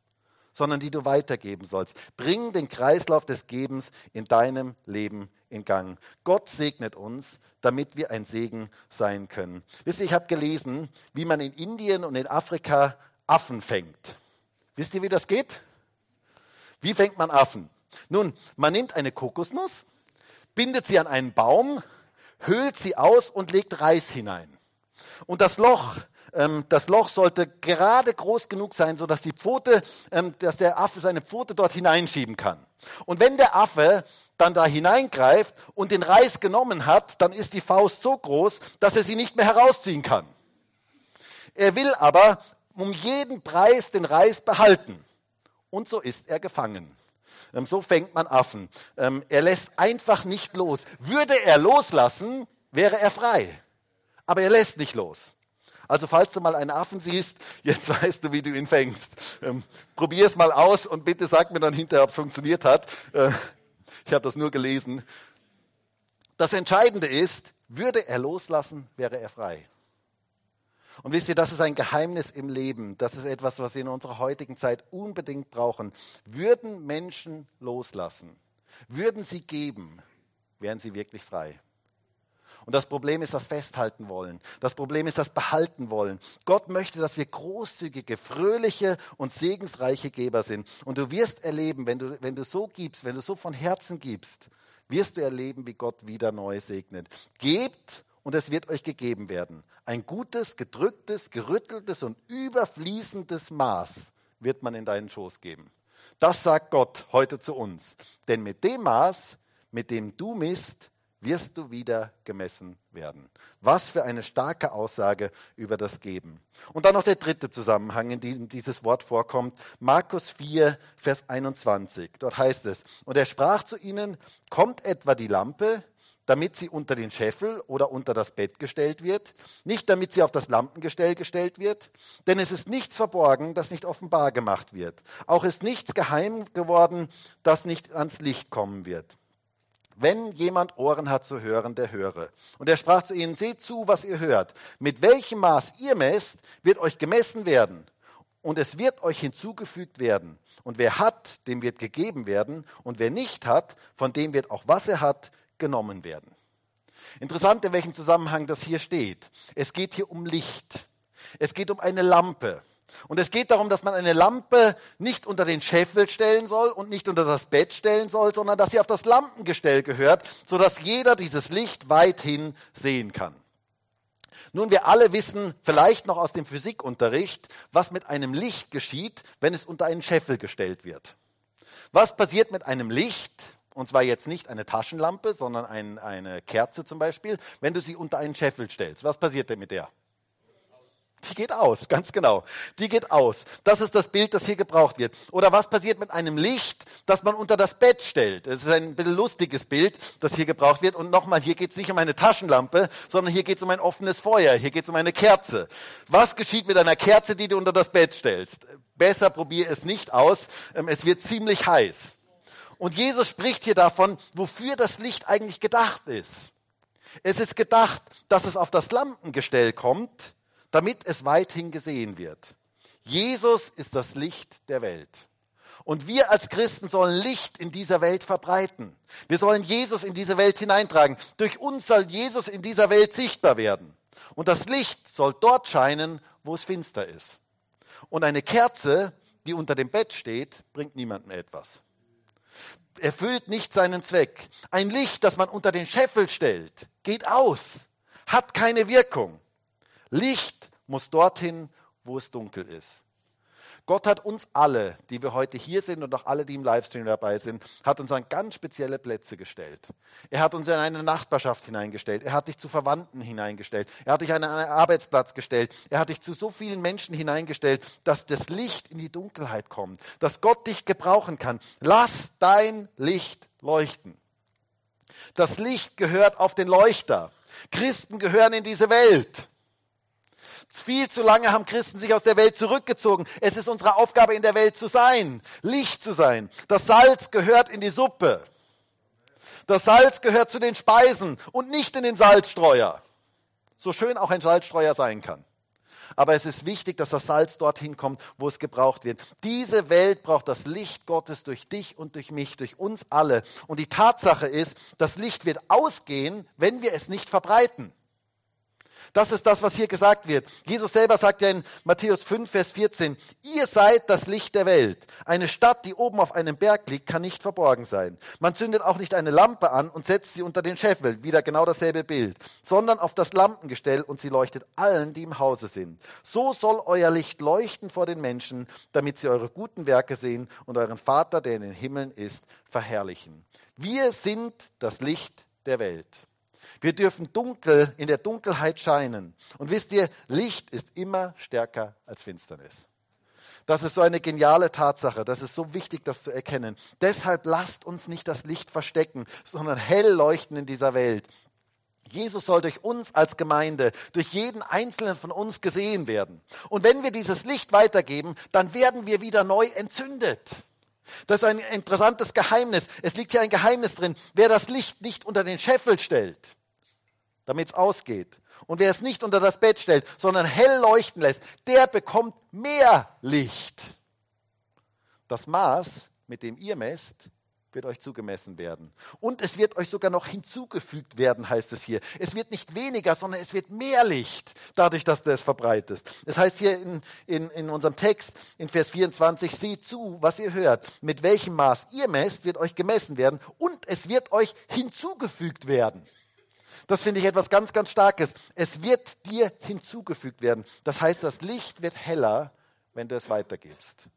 A: sondern die du weitergeben sollst. Bring den Kreislauf des Gebens in deinem Leben in Gang. Gott segnet uns, damit wir ein Segen sein können. Wisst ihr, ich habe gelesen, wie man in Indien und in Afrika Affen fängt. Wisst ihr, wie das geht? Wie fängt man Affen? Nun, man nimmt eine Kokosnuss, bindet sie an einen Baum, höhlt sie aus und legt Reis hinein. Und das Loch, ähm, das Loch sollte gerade groß genug sein, sodass die Pfote, ähm, dass der Affe seine Pfote dort hineinschieben kann. Und wenn der Affe dann da hineingreift und den Reis genommen hat, dann ist die Faust so groß, dass er sie nicht mehr herausziehen kann. Er will aber um jeden Preis den Reis behalten. Und so ist er gefangen. Ähm, so fängt man Affen. Ähm, er lässt einfach nicht los. Würde er loslassen, wäre er frei. Aber er lässt nicht los. Also falls du mal einen Affen siehst, jetzt weißt du, wie du ihn fängst. Ähm, Probier es mal aus und bitte sag mir dann hinterher, ob es funktioniert hat. Äh, ich habe das nur gelesen. Das Entscheidende ist, würde er loslassen, wäre er frei. Und wisst ihr, das ist ein Geheimnis im Leben. Das ist etwas, was wir in unserer heutigen Zeit unbedingt brauchen. Würden Menschen loslassen, würden sie geben, wären sie wirklich frei. Und das Problem ist das Festhalten wollen. Das Problem ist das Behalten wollen. Gott möchte, dass wir großzügige, fröhliche und segensreiche Geber sind. Und du wirst erleben, wenn du, wenn du so gibst, wenn du so von Herzen gibst, wirst du erleben, wie Gott wieder neu segnet. Gebt und es wird euch gegeben werden. Ein gutes, gedrücktes, gerütteltes und überfließendes Maß wird man in deinen Schoß geben. Das sagt Gott heute zu uns. Denn mit dem Maß, mit dem du misst, wirst du wieder gemessen werden. Was für eine starke Aussage über das Geben. Und dann noch der dritte Zusammenhang, in dem dieses Wort vorkommt. Markus 4, Vers 21. Dort heißt es, und er sprach zu ihnen, kommt etwa die Lampe, damit sie unter den Scheffel oder unter das Bett gestellt wird, nicht damit sie auf das Lampengestell gestellt wird, denn es ist nichts verborgen, das nicht offenbar gemacht wird. Auch ist nichts geheim geworden, das nicht ans Licht kommen wird. Wenn jemand Ohren hat zu hören, der höre. Und er sprach zu ihnen, seht zu, was ihr hört. Mit welchem Maß ihr messt, wird euch gemessen werden. Und es wird euch hinzugefügt werden. Und wer hat, dem wird gegeben werden. Und wer nicht hat, von dem wird auch, was er hat, genommen werden. Interessant, in welchem Zusammenhang das hier steht. Es geht hier um Licht. Es geht um eine Lampe. Und es geht darum, dass man eine Lampe nicht unter den Scheffel stellen soll und nicht unter das Bett stellen soll, sondern dass sie auf das Lampengestell gehört, sodass jeder dieses Licht weithin sehen kann. Nun, wir alle wissen vielleicht noch aus dem Physikunterricht, was mit einem Licht geschieht, wenn es unter einen Scheffel gestellt wird. Was passiert mit einem Licht, und zwar jetzt nicht eine Taschenlampe, sondern ein, eine Kerze zum Beispiel, wenn du sie unter einen Scheffel stellst. Was passiert denn mit der? Die geht aus, ganz genau. Die geht aus. Das ist das Bild, das hier gebraucht wird. Oder was passiert mit einem Licht, das man unter das Bett stellt? Das ist ein bisschen lustiges Bild, das hier gebraucht wird. Und nochmal, hier geht es nicht um eine Taschenlampe, sondern hier geht es um ein offenes Feuer. Hier geht es um eine Kerze. Was geschieht mit einer Kerze, die du unter das Bett stellst? Besser probier es nicht aus. Ähm, es wird ziemlich heiß. Und Jesus spricht hier davon, wofür das Licht eigentlich gedacht ist. Es ist gedacht, dass es auf das Lampengestell kommt, damit es weithin gesehen wird. Jesus ist das Licht der Welt. Und wir als Christen sollen Licht in dieser Welt verbreiten. Wir sollen Jesus in diese Welt hineintragen. Durch uns soll Jesus in dieser Welt sichtbar werden. Und das Licht soll dort scheinen, wo es finster ist. Und eine Kerze, die unter dem Bett steht, bringt niemandem etwas. Erfüllt nicht seinen Zweck. Ein Licht, das man unter den Scheffel stellt, geht aus, hat keine Wirkung. Licht muss dorthin, wo es dunkel ist. Gott hat uns alle, die wir heute hier sind und auch alle, die im Livestream dabei sind, hat uns an ganz spezielle Plätze gestellt. Er hat uns in eine Nachbarschaft hineingestellt. Er hat dich zu Verwandten hineingestellt. Er hat dich an einen Arbeitsplatz gestellt. Er hat dich zu so vielen Menschen hineingestellt, dass das Licht in die Dunkelheit kommt, dass Gott dich gebrauchen kann. Lass dein Licht leuchten. Das Licht gehört auf den Leuchter. Christen gehören in diese Welt. Viel zu lange haben Christen sich aus der Welt zurückgezogen. Es ist unsere Aufgabe, in der Welt zu sein, Licht zu sein. Das Salz gehört in die Suppe. Das Salz gehört zu den Speisen und nicht in den Salzstreuer. So schön auch ein Salzstreuer sein kann. Aber es ist wichtig, dass das Salz dorthin kommt, wo es gebraucht wird. Diese Welt braucht das Licht Gottes durch dich und durch mich, durch uns alle. Und die Tatsache ist, das Licht wird ausgehen, wenn wir es nicht verbreiten. Das ist das, was hier gesagt wird. Jesus selber sagt ja in Matthäus 5, Vers 14, ihr seid das Licht der Welt. Eine Stadt, die oben auf einem Berg liegt, kann nicht verborgen sein. Man zündet auch nicht eine Lampe an und setzt sie unter den Scheffel, wieder genau dasselbe Bild, sondern auf das Lampengestell und sie leuchtet allen, die im Hause sind. So soll euer Licht leuchten vor den Menschen, damit sie eure guten Werke sehen und euren Vater, der in den Himmeln ist, verherrlichen. Wir sind das Licht der Welt. Wir dürfen dunkel in der Dunkelheit scheinen. Und wisst ihr, Licht ist immer stärker als Finsternis. Das ist so eine geniale Tatsache. Das ist so wichtig, das zu erkennen. Deshalb lasst uns nicht das Licht verstecken, sondern hell leuchten in dieser Welt. Jesus soll durch uns als Gemeinde, durch jeden einzelnen von uns gesehen werden. Und wenn wir dieses Licht weitergeben, dann werden wir wieder neu entzündet. Das ist ein interessantes Geheimnis. Es liegt hier ein Geheimnis drin. Wer das Licht nicht unter den Scheffel stellt, damit es ausgeht. Und wer es nicht unter das Bett stellt, sondern hell leuchten lässt, der bekommt mehr Licht. Das Maß, mit dem ihr messt, wird euch zugemessen werden. Und es wird euch sogar noch hinzugefügt werden, heißt es hier. Es wird nicht weniger, sondern es wird mehr Licht, dadurch, dass du es verbreitest. Es heißt hier in, in, in unserem Text, in Vers 24, seht zu, was ihr hört. Mit welchem Maß ihr messt, wird euch gemessen werden und es wird euch hinzugefügt werden. Das finde ich etwas ganz, ganz Starkes. Es wird dir hinzugefügt werden. Das heißt, das Licht wird heller, wenn du es weitergibst.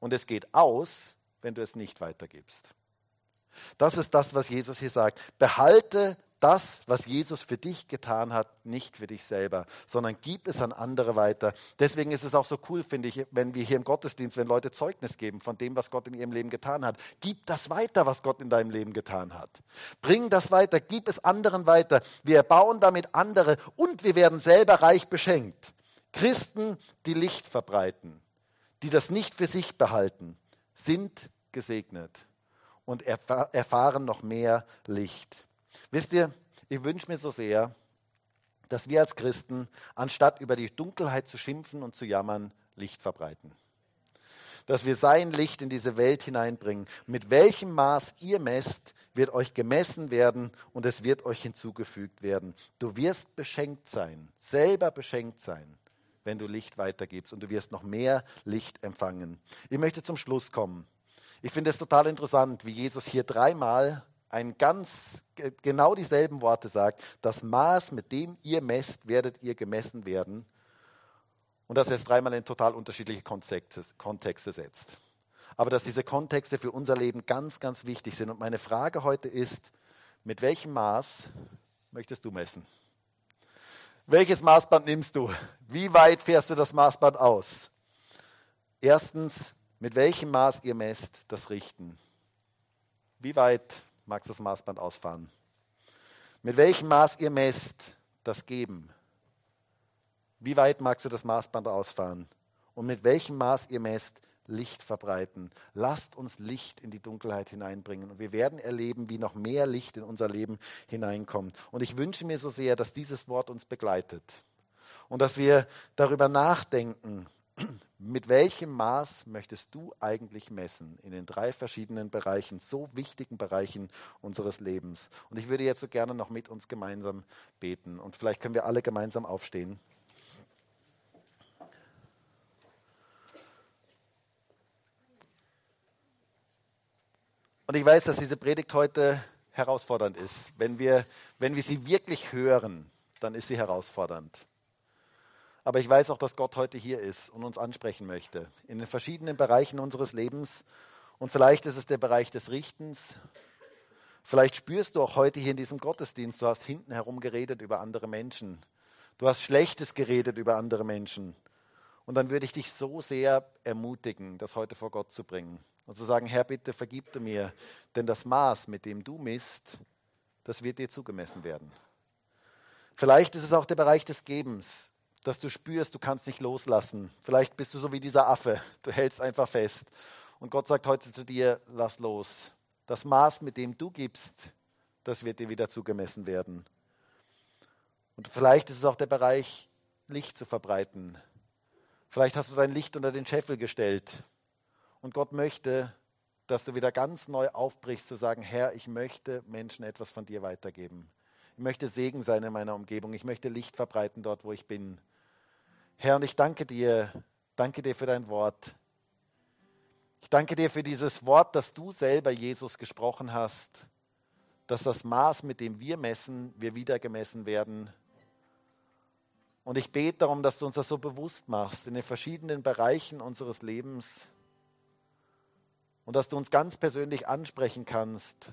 A: Und es geht aus, wenn du es nicht weitergibst. Das ist das, was Jesus hier sagt. Behalte das, was Jesus für dich getan hat, nicht für dich selber, sondern gib es an andere weiter. Deswegen ist es auch so cool, finde ich, wenn wir hier im Gottesdienst, wenn Leute Zeugnis geben von dem, was Gott in ihrem Leben getan hat. Gib das weiter, was Gott in deinem Leben getan hat. Bring das weiter, gib es anderen weiter. Wir erbauen damit andere und wir werden selber reich beschenkt. Christen, die Licht verbreiten, die das nicht für sich behalten, sind gesegnet und erfahren noch mehr Licht. Wisst ihr, ich wünsche mir so sehr, dass wir als Christen, anstatt über die Dunkelheit zu schimpfen und zu jammern, Licht verbreiten. Dass wir sein Licht in diese Welt hineinbringen. Mit welchem Maß ihr messt, wird euch gemessen werden und es wird euch hinzugefügt werden. Du wirst beschenkt sein, selber beschenkt sein, wenn du Licht weitergibst und du wirst noch mehr Licht empfangen. Ich möchte zum Schluss kommen. Ich finde es total interessant, wie Jesus hier dreimal ein ganz genau dieselben Worte sagt, das Maß, mit dem ihr messt, werdet ihr gemessen werden. Und dass er es dreimal in total unterschiedliche Kontexte, Kontexte setzt. Aber dass diese Kontexte für unser Leben ganz, ganz wichtig sind. Und meine Frage heute ist, mit welchem Maß möchtest du messen? Welches Maßband nimmst du? Wie weit fährst du das Maßband aus? Erstens, mit welchem Maß ihr messt, das Richten. Wie weit magst das Maßband ausfahren. Mit welchem Maß ihr messt, das Geben. Wie weit magst du das Maßband ausfahren? Und mit welchem Maß ihr messt, Licht verbreiten. Lasst uns Licht in die Dunkelheit hineinbringen. Und wir werden erleben, wie noch mehr Licht in unser Leben hineinkommt. Und ich wünsche mir so sehr, dass dieses Wort uns begleitet. Und dass wir darüber nachdenken, mit welchem Maß möchtest du eigentlich messen in den drei verschiedenen Bereichen, so wichtigen Bereichen unseres Lebens? Und ich würde jetzt so gerne noch mit uns gemeinsam beten. Und vielleicht können wir alle gemeinsam aufstehen. Und ich weiß, dass diese Predigt heute herausfordernd ist. Wenn wir, wenn wir sie wirklich hören, dann ist sie herausfordernd. Aber ich weiß auch, dass Gott heute hier ist und uns ansprechen möchte. In den verschiedenen Bereichen unseres Lebens. Und vielleicht ist es der Bereich des Richtens. Vielleicht spürst du auch heute hier in diesem Gottesdienst, du hast hinten herum geredet über andere Menschen. Du hast Schlechtes geredet über andere Menschen. Und dann würde ich dich so sehr ermutigen, das heute vor Gott zu bringen und zu sagen, Herr, bitte vergib du mir, denn das Maß, mit dem du misst, das wird dir zugemessen werden. Vielleicht ist es auch der Bereich des Gebens, dass du spürst, du kannst nicht loslassen. Vielleicht bist du so wie dieser Affe, du hältst einfach fest. Und Gott sagt heute zu dir, lass los. Das Maß, mit dem du gibst, das wird dir wieder zugemessen werden. Und vielleicht ist es auch der Bereich, Licht zu verbreiten. Vielleicht hast du dein Licht unter den Scheffel gestellt und Gott möchte, dass du wieder ganz neu aufbrichst, zu sagen, Herr, ich möchte Menschen etwas von dir weitergeben. Ich möchte Segen sein in meiner Umgebung. Ich möchte Licht verbreiten dort, wo ich bin. Herr, und ich danke dir, danke dir für dein Wort. Ich danke dir für dieses Wort, das du selber, Jesus, gesprochen hast, dass das Maß, mit dem wir messen, wir wieder gemessen werden. Und ich bete darum, dass du uns das so bewusst machst in den verschiedenen Bereichen unseres Lebens und dass du uns ganz persönlich ansprechen kannst,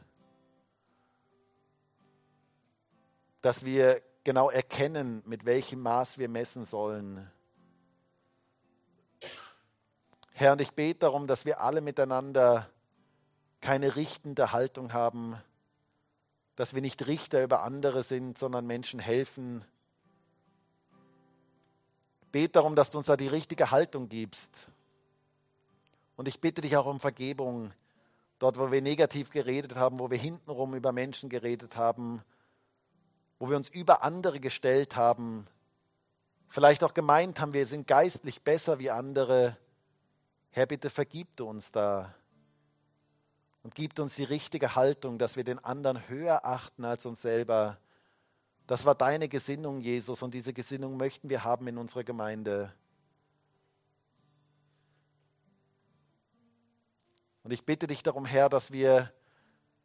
A: dass wir genau erkennen, mit welchem Maß wir messen sollen. Herr, und ich bete darum, dass wir alle miteinander keine richtende Haltung haben, dass wir nicht Richter über andere sind, sondern Menschen helfen. Ich bete darum, dass du uns da die richtige Haltung gibst und ich bitte dich auch um Vergebung, dort, wo wir negativ geredet haben, wo wir hintenrum über Menschen geredet haben, wo wir uns über andere gestellt haben, vielleicht auch gemeint haben, wir sind geistlich besser wie andere. Herr, bitte vergib du uns da und gib uns die richtige Haltung, dass wir den anderen höher achten als uns selber. Das war deine Gesinnung, Jesus, und diese Gesinnung möchten wir haben in unserer Gemeinde. Und ich bitte dich darum, Herr, dass wir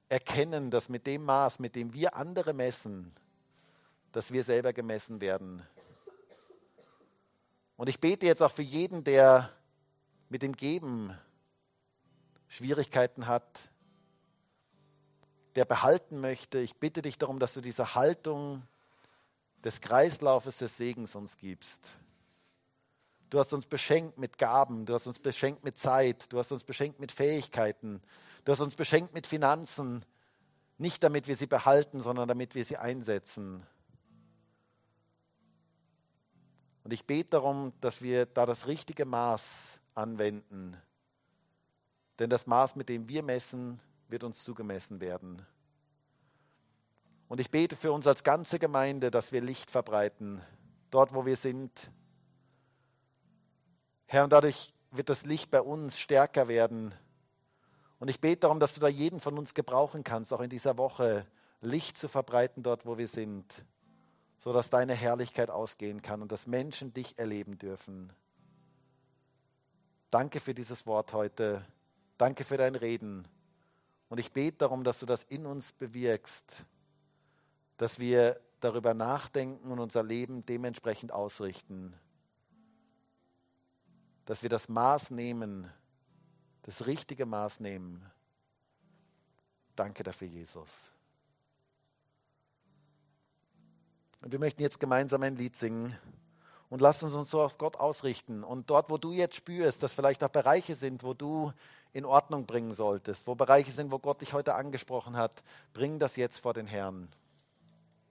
A: erkennen, dass mit dem Maß, mit dem wir andere messen, dass wir selber gemessen werden. Und ich bete jetzt auch für jeden, der mit dem Geben Schwierigkeiten hat, der behalten möchte. Ich bitte dich darum, dass du diese Haltung des Kreislaufes des Segens uns gibst. Du hast uns beschenkt mit Gaben, du hast uns beschenkt mit Zeit, du hast uns beschenkt mit Fähigkeiten, du hast uns beschenkt mit Finanzen, nicht damit wir sie behalten, sondern damit wir sie einsetzen. Und ich bete darum, dass wir da das richtige Maß anwenden. Denn das Maß, mit dem wir messen, wird uns zugemessen werden. Und ich bete für uns als ganze Gemeinde, dass wir Licht verbreiten, dort wo wir sind, Herr, und dadurch wird das Licht bei uns stärker werden. Und ich bete darum, dass du da jeden von uns gebrauchen kannst, auch in dieser Woche Licht zu verbreiten dort, wo wir sind, sodass deine Herrlichkeit ausgehen kann und dass Menschen dich erleben dürfen. Danke für dieses Wort heute. Danke für dein Reden. Und ich bete darum, dass du das in uns bewirkst, dass wir darüber nachdenken und unser Leben dementsprechend ausrichten dass wir das Maß nehmen, das richtige Maß nehmen. Danke dafür, Jesus. Und wir möchten jetzt gemeinsam ein Lied singen und lass uns uns so auf Gott ausrichten. Und dort, wo du jetzt spürst, dass vielleicht auch Bereiche sind, wo du in Ordnung bringen solltest, wo Bereiche sind, wo Gott dich heute angesprochen hat, bring das jetzt vor den Herrn.